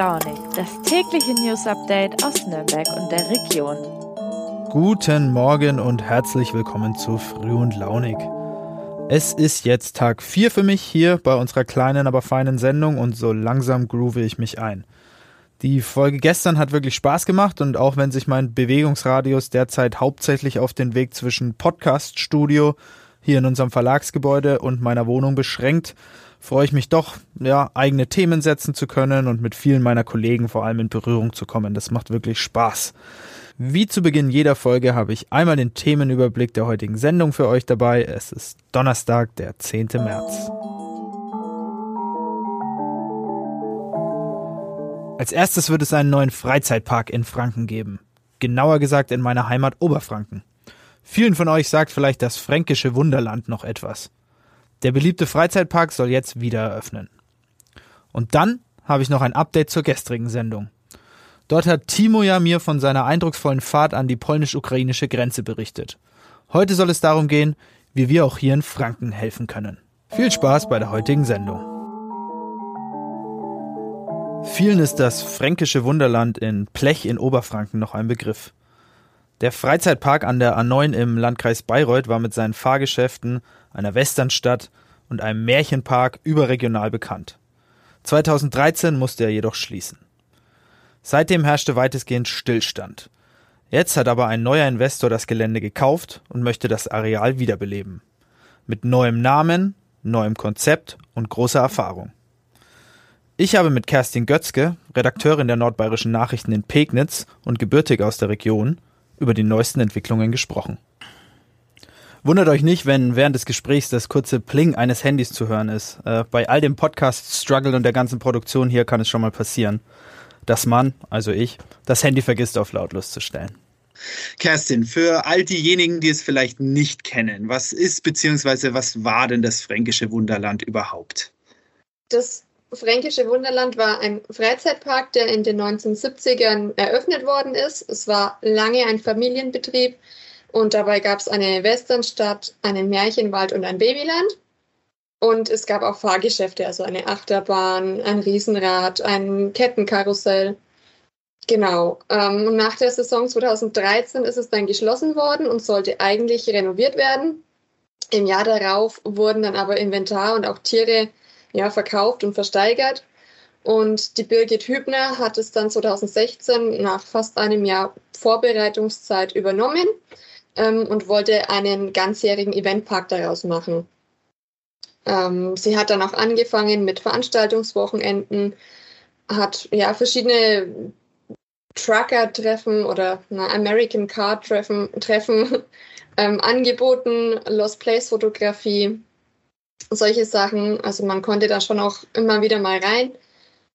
Launig, das tägliche News Update aus Nürnberg und der Region. Guten Morgen und herzlich willkommen zu Früh und Launig. Es ist jetzt Tag 4 für mich hier bei unserer kleinen, aber feinen Sendung und so langsam groove ich mich ein. Die Folge gestern hat wirklich Spaß gemacht und auch wenn sich mein Bewegungsradius derzeit hauptsächlich auf den Weg zwischen Podcast-Studio hier in unserem Verlagsgebäude und meiner Wohnung beschränkt, freue ich mich doch, ja, eigene Themen setzen zu können und mit vielen meiner Kollegen vor allem in Berührung zu kommen. Das macht wirklich Spaß. Wie zu Beginn jeder Folge habe ich einmal den Themenüberblick der heutigen Sendung für euch dabei. Es ist Donnerstag, der 10. März. Als erstes wird es einen neuen Freizeitpark in Franken geben. Genauer gesagt in meiner Heimat Oberfranken. Vielen von euch sagt vielleicht das fränkische Wunderland noch etwas. Der beliebte Freizeitpark soll jetzt wieder eröffnen. Und dann habe ich noch ein Update zur gestrigen Sendung. Dort hat Timo ja mir von seiner eindrucksvollen Fahrt an die polnisch-ukrainische Grenze berichtet. Heute soll es darum gehen, wie wir auch hier in Franken helfen können. Viel Spaß bei der heutigen Sendung. Vielen ist das fränkische Wunderland in Plech in Oberfranken noch ein Begriff. Der Freizeitpark an der A9 im Landkreis Bayreuth war mit seinen Fahrgeschäften, einer Westernstadt und einem Märchenpark überregional bekannt. 2013 musste er jedoch schließen. Seitdem herrschte weitestgehend Stillstand. Jetzt hat aber ein neuer Investor das Gelände gekauft und möchte das Areal wiederbeleben. Mit neuem Namen, neuem Konzept und großer Erfahrung. Ich habe mit Kerstin Götzke, Redakteurin der Nordbayerischen Nachrichten in Pegnitz und gebürtig aus der Region, über die neuesten Entwicklungen gesprochen. Wundert euch nicht, wenn während des Gesprächs das kurze Pling eines Handys zu hören ist. Äh, bei all dem Podcast-Struggle und der ganzen Produktion hier kann es schon mal passieren, dass man, also ich, das Handy vergisst auf lautlos zu stellen. Kerstin, für all diejenigen, die es vielleicht nicht kennen, was ist bzw. was war denn das fränkische Wunderland überhaupt? Das Fränkische Wunderland war ein Freizeitpark, der in den 1970ern eröffnet worden ist. Es war lange ein Familienbetrieb und dabei gab es eine Westernstadt, einen Märchenwald und ein Babyland. Und es gab auch Fahrgeschäfte, also eine Achterbahn, ein Riesenrad, ein Kettenkarussell. Genau. Ähm, und nach der Saison 2013 ist es dann geschlossen worden und sollte eigentlich renoviert werden. Im Jahr darauf wurden dann aber Inventar und auch Tiere ja, verkauft und versteigert. Und die Birgit Hübner hat es dann 2016 nach fast einem Jahr Vorbereitungszeit übernommen ähm, und wollte einen ganzjährigen Eventpark daraus machen. Ähm, sie hat dann auch angefangen mit Veranstaltungswochenenden, hat ja verschiedene Trucker-Treffen oder na, American Car-Treffen Treffen, ähm, angeboten, Lost Place-Fotografie, solche Sachen. Also man konnte da schon auch immer wieder mal rein.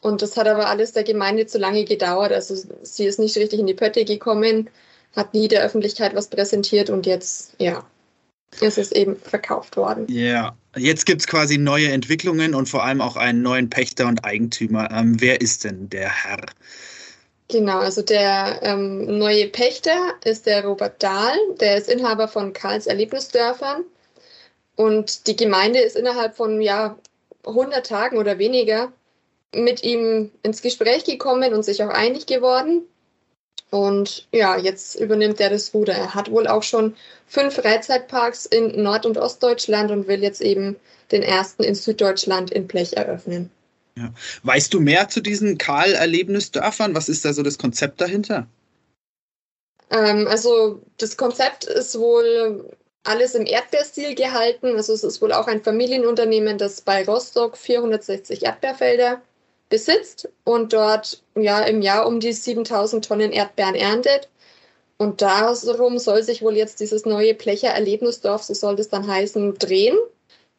Und das hat aber alles der Gemeinde zu lange gedauert. Also sie ist nicht richtig in die Pötte gekommen, hat nie der Öffentlichkeit was präsentiert und jetzt, ja, ist es eben verkauft worden. Ja, jetzt gibt es quasi neue Entwicklungen und vor allem auch einen neuen Pächter und Eigentümer. Ähm, wer ist denn der Herr? Genau, also der ähm, neue Pächter ist der Robert Dahl, der ist Inhaber von Karls Erlebnisdörfern. Und die Gemeinde ist innerhalb von ja, 100 Tagen oder weniger mit ihm ins Gespräch gekommen und sich auch einig geworden. Und ja, jetzt übernimmt er das Ruder. Er hat wohl auch schon fünf Freizeitparks in Nord- und Ostdeutschland und will jetzt eben den ersten in Süddeutschland in Blech eröffnen. Ja. Weißt du mehr zu diesen Karl-Erlebnisdörfern? Was ist da so das Konzept dahinter? Ähm, also das Konzept ist wohl alles im Erdbeerstil gehalten. Also es ist wohl auch ein Familienunternehmen, das bei Rostock 460 Erdbeerfelder besitzt und dort ja im Jahr um die 7000 Tonnen Erdbeeren erntet. Und darum soll sich wohl jetzt dieses neue Plecher Erlebnisdorf, so soll das dann heißen, drehen.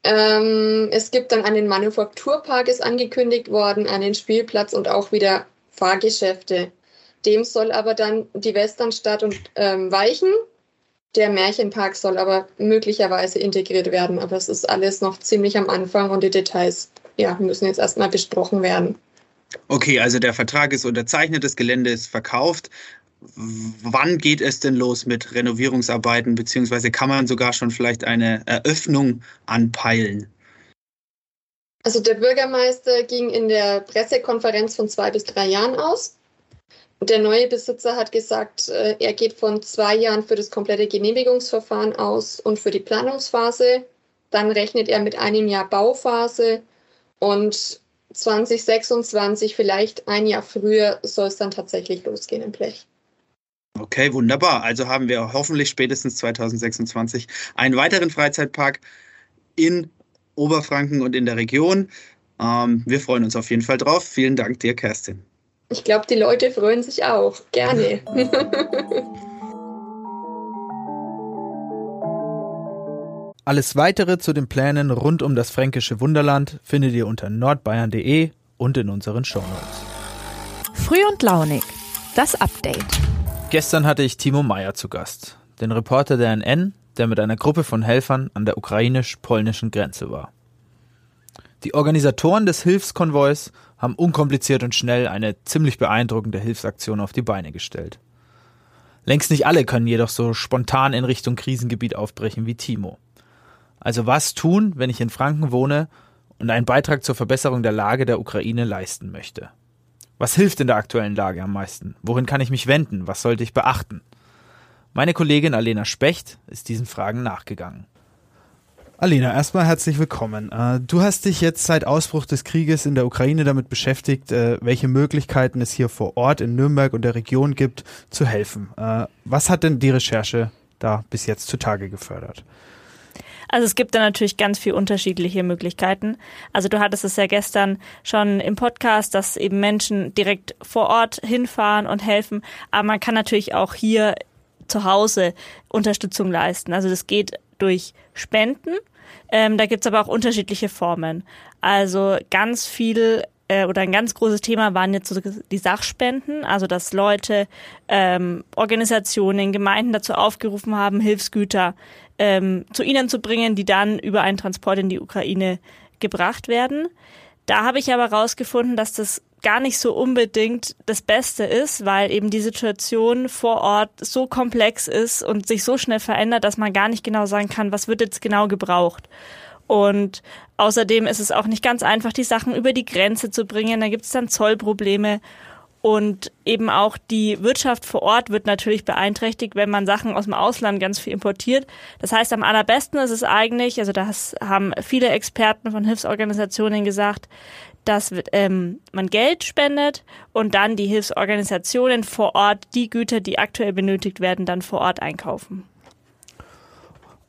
Ähm, es gibt dann einen Manufakturpark, ist angekündigt worden, einen Spielplatz und auch wieder Fahrgeschäfte. Dem soll aber dann die Westernstadt und ähm, weichen der Märchenpark soll aber möglicherweise integriert werden, aber es ist alles noch ziemlich am Anfang und die Details ja, müssen jetzt erstmal besprochen werden. Okay, also der Vertrag ist unterzeichnet, das Gelände ist verkauft. Wann geht es denn los mit Renovierungsarbeiten, beziehungsweise kann man sogar schon vielleicht eine Eröffnung anpeilen? Also der Bürgermeister ging in der Pressekonferenz von zwei bis drei Jahren aus. Der neue Besitzer hat gesagt, äh, er geht von zwei Jahren für das komplette Genehmigungsverfahren aus und für die Planungsphase. Dann rechnet er mit einem Jahr Bauphase und 2026, vielleicht ein Jahr früher, soll es dann tatsächlich losgehen im Blech. Okay, wunderbar. Also haben wir hoffentlich spätestens 2026 einen weiteren Freizeitpark in Oberfranken und in der Region. Ähm, wir freuen uns auf jeden Fall drauf. Vielen Dank dir, Kerstin. Ich glaube, die Leute freuen sich auch. Gerne. Alles weitere zu den Plänen rund um das fränkische Wunderland findet ihr unter nordbayern.de und in unseren Shownotes. Früh und launig. Das Update. Gestern hatte ich Timo Meyer zu Gast, den Reporter der NN, der mit einer Gruppe von Helfern an der ukrainisch-polnischen Grenze war. Die Organisatoren des Hilfskonvois haben unkompliziert und schnell eine ziemlich beeindruckende Hilfsaktion auf die Beine gestellt. Längst nicht alle können jedoch so spontan in Richtung Krisengebiet aufbrechen wie Timo. Also was tun, wenn ich in Franken wohne und einen Beitrag zur Verbesserung der Lage der Ukraine leisten möchte? Was hilft in der aktuellen Lage am meisten? Wohin kann ich mich wenden? Was sollte ich beachten? Meine Kollegin Alena Specht ist diesen Fragen nachgegangen. Alena, erstmal herzlich willkommen. Äh, du hast dich jetzt seit Ausbruch des Krieges in der Ukraine damit beschäftigt, äh, welche Möglichkeiten es hier vor Ort in Nürnberg und der Region gibt, zu helfen. Äh, was hat denn die Recherche da bis jetzt zutage gefördert? Also es gibt da natürlich ganz viel unterschiedliche Möglichkeiten. Also du hattest es ja gestern schon im Podcast, dass eben Menschen direkt vor Ort hinfahren und helfen. Aber man kann natürlich auch hier zu Hause Unterstützung leisten. Also das geht durch Spenden. Ähm, da gibt's aber auch unterschiedliche Formen. Also ganz viel äh, oder ein ganz großes Thema waren jetzt so die Sachspenden, also dass Leute, ähm, Organisationen, Gemeinden dazu aufgerufen haben, Hilfsgüter ähm, zu ihnen zu bringen, die dann über einen Transport in die Ukraine gebracht werden. Da habe ich aber herausgefunden, dass das gar nicht so unbedingt das Beste ist, weil eben die Situation vor Ort so komplex ist und sich so schnell verändert, dass man gar nicht genau sagen kann, was wird jetzt genau gebraucht. Und außerdem ist es auch nicht ganz einfach, die Sachen über die Grenze zu bringen. Da gibt es dann Zollprobleme. Und eben auch die Wirtschaft vor Ort wird natürlich beeinträchtigt, wenn man Sachen aus dem Ausland ganz viel importiert. Das heißt, am allerbesten ist es eigentlich, also das haben viele Experten von Hilfsorganisationen gesagt, dass ähm, man Geld spendet und dann die Hilfsorganisationen vor Ort die Güter, die aktuell benötigt werden, dann vor Ort einkaufen.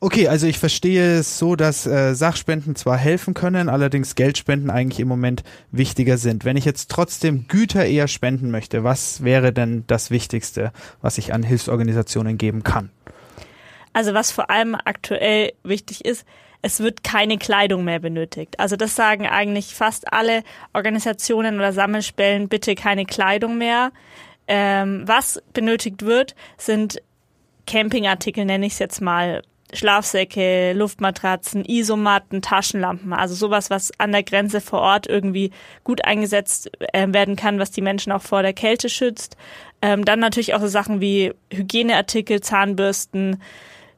Okay, also ich verstehe es so, dass äh, Sachspenden zwar helfen können, allerdings Geldspenden eigentlich im Moment wichtiger sind. Wenn ich jetzt trotzdem Güter eher spenden möchte, was wäre denn das Wichtigste, was ich an Hilfsorganisationen geben kann? Also was vor allem aktuell wichtig ist, es wird keine Kleidung mehr benötigt. Also das sagen eigentlich fast alle Organisationen oder Sammelspellen, bitte keine Kleidung mehr. Ähm, was benötigt wird, sind Campingartikel, nenne ich es jetzt mal. Schlafsäcke, Luftmatratzen, Isomatten, Taschenlampen, also sowas, was an der Grenze vor Ort irgendwie gut eingesetzt äh, werden kann, was die Menschen auch vor der Kälte schützt. Ähm, dann natürlich auch so Sachen wie Hygieneartikel, Zahnbürsten,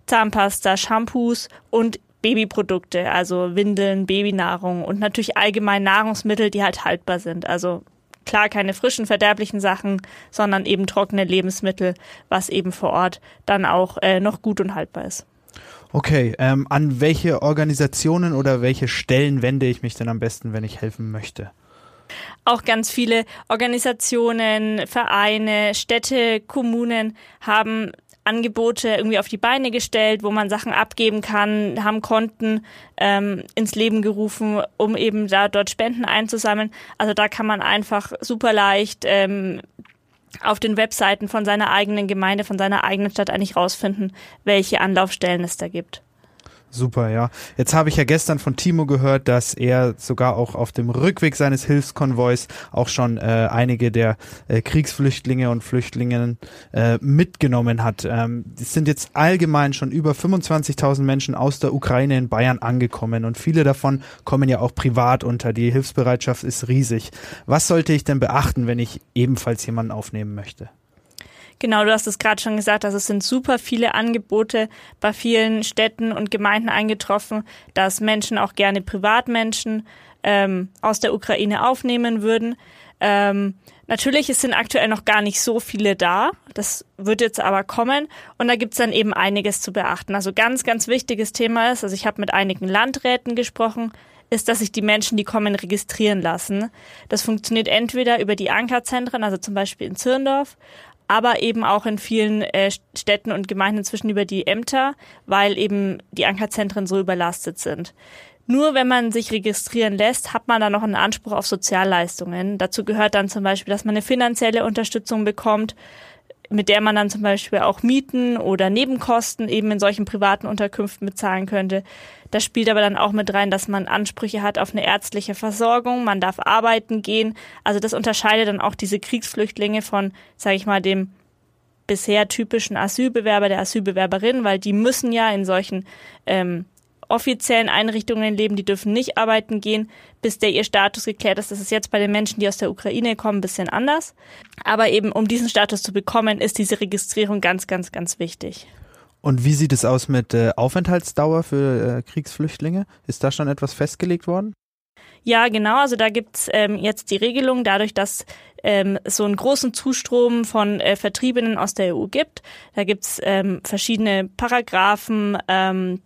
Zahnpasta, Shampoos und Babyprodukte, also Windeln, Babynahrung und natürlich allgemein Nahrungsmittel, die halt haltbar sind. Also klar keine frischen, verderblichen Sachen, sondern eben trockene Lebensmittel, was eben vor Ort dann auch äh, noch gut und haltbar ist. Okay, ähm, an welche Organisationen oder welche Stellen wende ich mich denn am besten, wenn ich helfen möchte? Auch ganz viele Organisationen, Vereine, Städte, Kommunen haben Angebote irgendwie auf die Beine gestellt, wo man Sachen abgeben kann, haben Konten ähm, ins Leben gerufen, um eben da dort Spenden einzusammeln. Also da kann man einfach super leicht ähm, auf den Webseiten von seiner eigenen Gemeinde, von seiner eigenen Stadt eigentlich rausfinden, welche Anlaufstellen es da gibt. Super, ja. Jetzt habe ich ja gestern von Timo gehört, dass er sogar auch auf dem Rückweg seines Hilfskonvois auch schon äh, einige der äh, Kriegsflüchtlinge und Flüchtlingen äh, mitgenommen hat. Ähm, es sind jetzt allgemein schon über 25.000 Menschen aus der Ukraine in Bayern angekommen und viele davon kommen ja auch privat unter. Die Hilfsbereitschaft ist riesig. Was sollte ich denn beachten, wenn ich ebenfalls jemanden aufnehmen möchte? Genau, du hast es gerade schon gesagt, also es sind super viele Angebote bei vielen Städten und Gemeinden eingetroffen, dass Menschen auch gerne Privatmenschen ähm, aus der Ukraine aufnehmen würden. Ähm, natürlich es sind aktuell noch gar nicht so viele da. Das wird jetzt aber kommen. Und da gibt's dann eben einiges zu beachten. Also ganz, ganz wichtiges Thema ist, also ich habe mit einigen Landräten gesprochen, ist, dass sich die Menschen, die kommen, registrieren lassen. Das funktioniert entweder über die Ankerzentren, also zum Beispiel in Zirndorf, aber eben auch in vielen äh, Städten und Gemeinden inzwischen über die Ämter, weil eben die Ankerzentren so überlastet sind. Nur wenn man sich registrieren lässt, hat man dann noch einen Anspruch auf Sozialleistungen. Dazu gehört dann zum Beispiel, dass man eine finanzielle Unterstützung bekommt, mit der man dann zum Beispiel auch Mieten oder Nebenkosten eben in solchen privaten Unterkünften bezahlen könnte. Das spielt aber dann auch mit rein, dass man Ansprüche hat auf eine ärztliche Versorgung, man darf arbeiten gehen. Also das unterscheidet dann auch diese Kriegsflüchtlinge von, sage ich mal, dem bisher typischen Asylbewerber, der Asylbewerberin, weil die müssen ja in solchen ähm, offiziellen Einrichtungen leben, die dürfen nicht arbeiten gehen, bis der ihr Status geklärt ist. Das ist jetzt bei den Menschen, die aus der Ukraine kommen, ein bisschen anders. Aber eben, um diesen Status zu bekommen, ist diese Registrierung ganz, ganz, ganz wichtig. Und wie sieht es aus mit äh, Aufenthaltsdauer für äh, Kriegsflüchtlinge? Ist da schon etwas festgelegt worden? Ja, genau. Also da gibt's ähm, jetzt die Regelung, dadurch, dass ähm, so einen großen Zustrom von äh, Vertriebenen aus der EU gibt. Da gibt's ähm, verschiedene Paragraphen, ähm,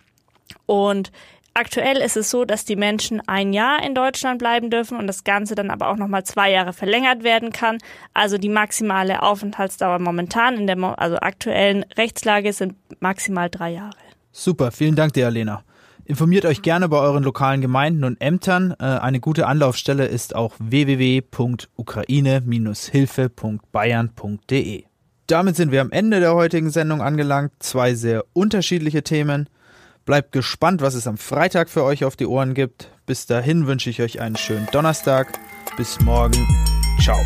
und aktuell ist es so, dass die Menschen ein Jahr in Deutschland bleiben dürfen und das Ganze dann aber auch nochmal zwei Jahre verlängert werden kann. Also die maximale Aufenthaltsdauer momentan in der also aktuellen Rechtslage sind maximal drei Jahre. Super, vielen Dank dir, Alena. Informiert euch gerne bei euren lokalen Gemeinden und Ämtern. Äh, eine gute Anlaufstelle ist auch www.ukraine-hilfe.bayern.de. Damit sind wir am Ende der heutigen Sendung angelangt. Zwei sehr unterschiedliche Themen. Bleibt gespannt, was es am Freitag für euch auf die Ohren gibt. Bis dahin wünsche ich euch einen schönen Donnerstag. Bis morgen. Ciao.